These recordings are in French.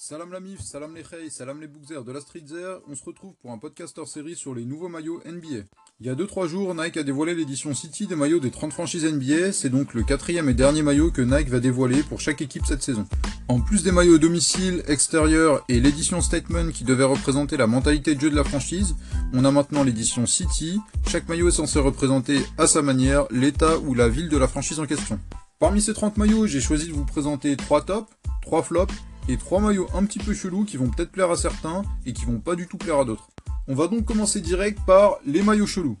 Salam la mif, salam les Khey, salam les Bookzer de la Streetzer, on se retrouve pour un podcast hors série sur les nouveaux maillots NBA. Il y a 2-3 jours, Nike a dévoilé l'édition City des maillots des 30 franchises NBA, c'est donc le quatrième et dernier maillot que Nike va dévoiler pour chaque équipe cette saison. En plus des maillots domicile, extérieur et l'édition Statement qui devait représenter la mentalité de jeu de la franchise, on a maintenant l'édition City, chaque maillot est censé représenter à sa manière l'état ou la ville de la franchise en question. Parmi ces 30 maillots, j'ai choisi de vous présenter 3 tops, 3 flops et trois maillots un petit peu chelous qui vont peut-être plaire à certains et qui vont pas du tout plaire à d'autres. On va donc commencer direct par les maillots chelous.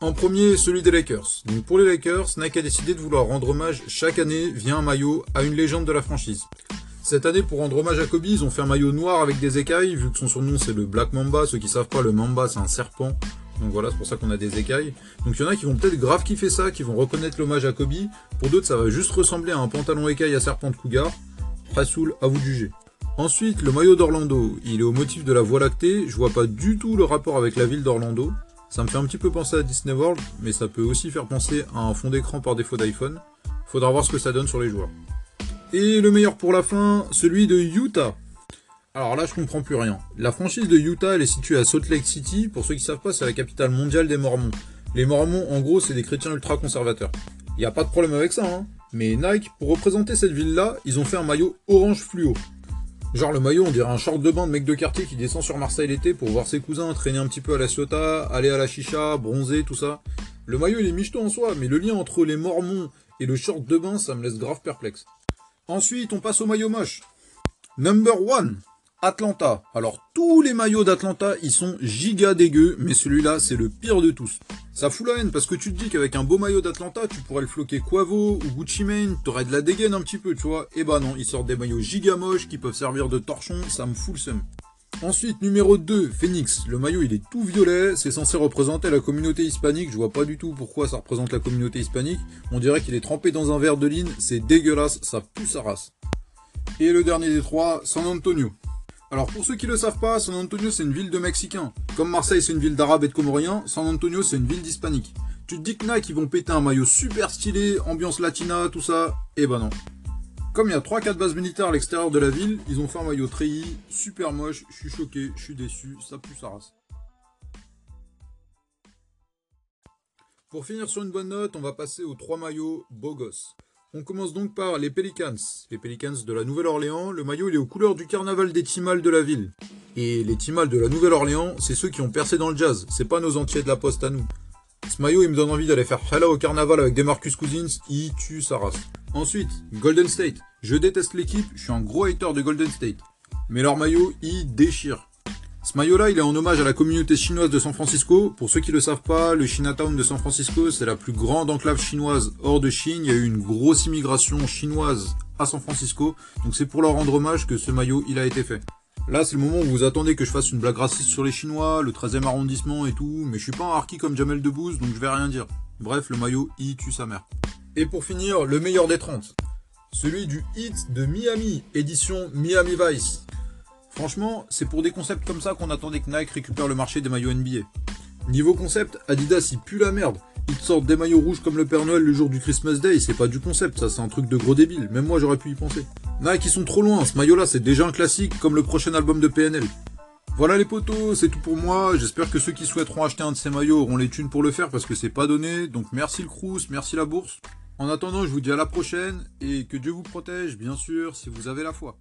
En premier, celui des Lakers. Donc pour les Lakers, Nike a décidé de vouloir rendre hommage chaque année via un maillot à une légende de la franchise. Cette année, pour rendre hommage à Kobe, ils ont fait un maillot noir avec des écailles, vu que son surnom c'est le Black Mamba. Ceux qui savent pas, le Mamba c'est un serpent. Donc voilà, c'est pour ça qu'on a des écailles. Donc il y en a qui vont peut-être grave kiffer ça, qui vont reconnaître l'hommage à Kobe. Pour d'autres, ça va juste ressembler à un pantalon écaille à serpent de cougar. À vous juger. Ensuite, le maillot d'Orlando, il est au motif de la Voie lactée, je vois pas du tout le rapport avec la ville d'Orlando. Ça me fait un petit peu penser à Disney World, mais ça peut aussi faire penser à un fond d'écran par défaut d'iPhone. Faudra voir ce que ça donne sur les joueurs. Et le meilleur pour la fin, celui de Utah. Alors là, je comprends plus rien. La franchise de Utah, elle est située à Salt Lake City. Pour ceux qui savent pas, c'est la capitale mondiale des Mormons. Les Mormons, en gros, c'est des chrétiens ultra conservateurs. Il a pas de problème avec ça, hein. Mais Nike, pour représenter cette ville-là, ils ont fait un maillot orange fluo. Genre le maillot, on dirait un short de bain de mec de quartier qui descend sur Marseille l'été pour voir ses cousins traîner un petit peu à la Ciotat, aller à la chicha, bronzer, tout ça. Le maillot il est michto en soi, mais le lien entre les mormons et le short de bain, ça me laisse grave perplexe. Ensuite, on passe au maillot moche. Number one. Atlanta. Alors tous les maillots d'Atlanta, ils sont giga dégueux, mais celui-là, c'est le pire de tous. Ça fout la haine parce que tu te dis qu'avec un beau maillot d'Atlanta, tu pourrais le floquer Quavo ou Gucci Mane, t'aurais de la dégaine un petit peu, tu vois. Et bah non, ils sortent des maillots giga moches qui peuvent servir de torchon, ça me fout le seum. Ensuite, numéro 2, Phoenix. Le maillot, il est tout violet, c'est censé représenter la communauté hispanique. Je vois pas du tout pourquoi ça représente la communauté hispanique. On dirait qu'il est trempé dans un verre de ligne, c'est dégueulasse, ça pue sa race. Et le dernier des trois, San Antonio. Alors pour ceux qui le savent pas, San Antonio c'est une ville de Mexicains. Comme Marseille c'est une ville d'Arabes et de Comoriens, San Antonio c'est une ville d'Hispaniques. Tu te dis que Nike ils vont péter un maillot super stylé, ambiance latina, tout ça, et bah non. Comme il y a 3-4 bases militaires à l'extérieur de la ville, ils ont fait un maillot treillis, super moche, je suis choqué, je suis déçu, ça pue sa race. Pour finir sur une bonne note, on va passer aux 3 maillots beau gosse. On commence donc par les Pelicans. Les Pelicans de la Nouvelle-Orléans, le maillot il est aux couleurs du carnaval des Timals de la ville. Et les Timals de la Nouvelle-Orléans, c'est ceux qui ont percé dans le jazz, c'est pas nos entiers de la poste à nous. Ce maillot il me donne envie d'aller faire Hella au carnaval avec des Marcus Cousins, il tue sa race. Ensuite, Golden State. Je déteste l'équipe, je suis un gros hater de Golden State. Mais leur maillot, il déchire. Ce maillot-là, il est en hommage à la communauté chinoise de San Francisco. Pour ceux qui ne le savent pas, le Chinatown de San Francisco, c'est la plus grande enclave chinoise hors de Chine. Il y a eu une grosse immigration chinoise à San Francisco. Donc c'est pour leur rendre hommage que ce maillot, il a été fait. Là, c'est le moment où vous attendez que je fasse une blague raciste sur les Chinois, le 13e arrondissement et tout, mais je suis pas un harki comme Jamel Debbouze, donc je vais rien dire. Bref, le maillot, il tue sa mère. Et pour finir, le meilleur des 30. Celui du hit de Miami, édition Miami Vice. Franchement, c'est pour des concepts comme ça qu'on attendait que Nike récupère le marché des maillots NBA. Niveau concept, Adidas il pue la merde. Ils te sortent des maillots rouges comme le Père Noël le jour du Christmas Day, c'est pas du concept, ça c'est un truc de gros débile, même moi j'aurais pu y penser. Nike ils sont trop loin, ce maillot là c'est déjà un classique comme le prochain album de PNL. Voilà les potos, c'est tout pour moi, j'espère que ceux qui souhaiteront acheter un de ces maillots auront les thunes pour le faire parce que c'est pas donné, donc merci le Crous, merci la bourse. En attendant, je vous dis à la prochaine et que Dieu vous protège, bien sûr, si vous avez la foi.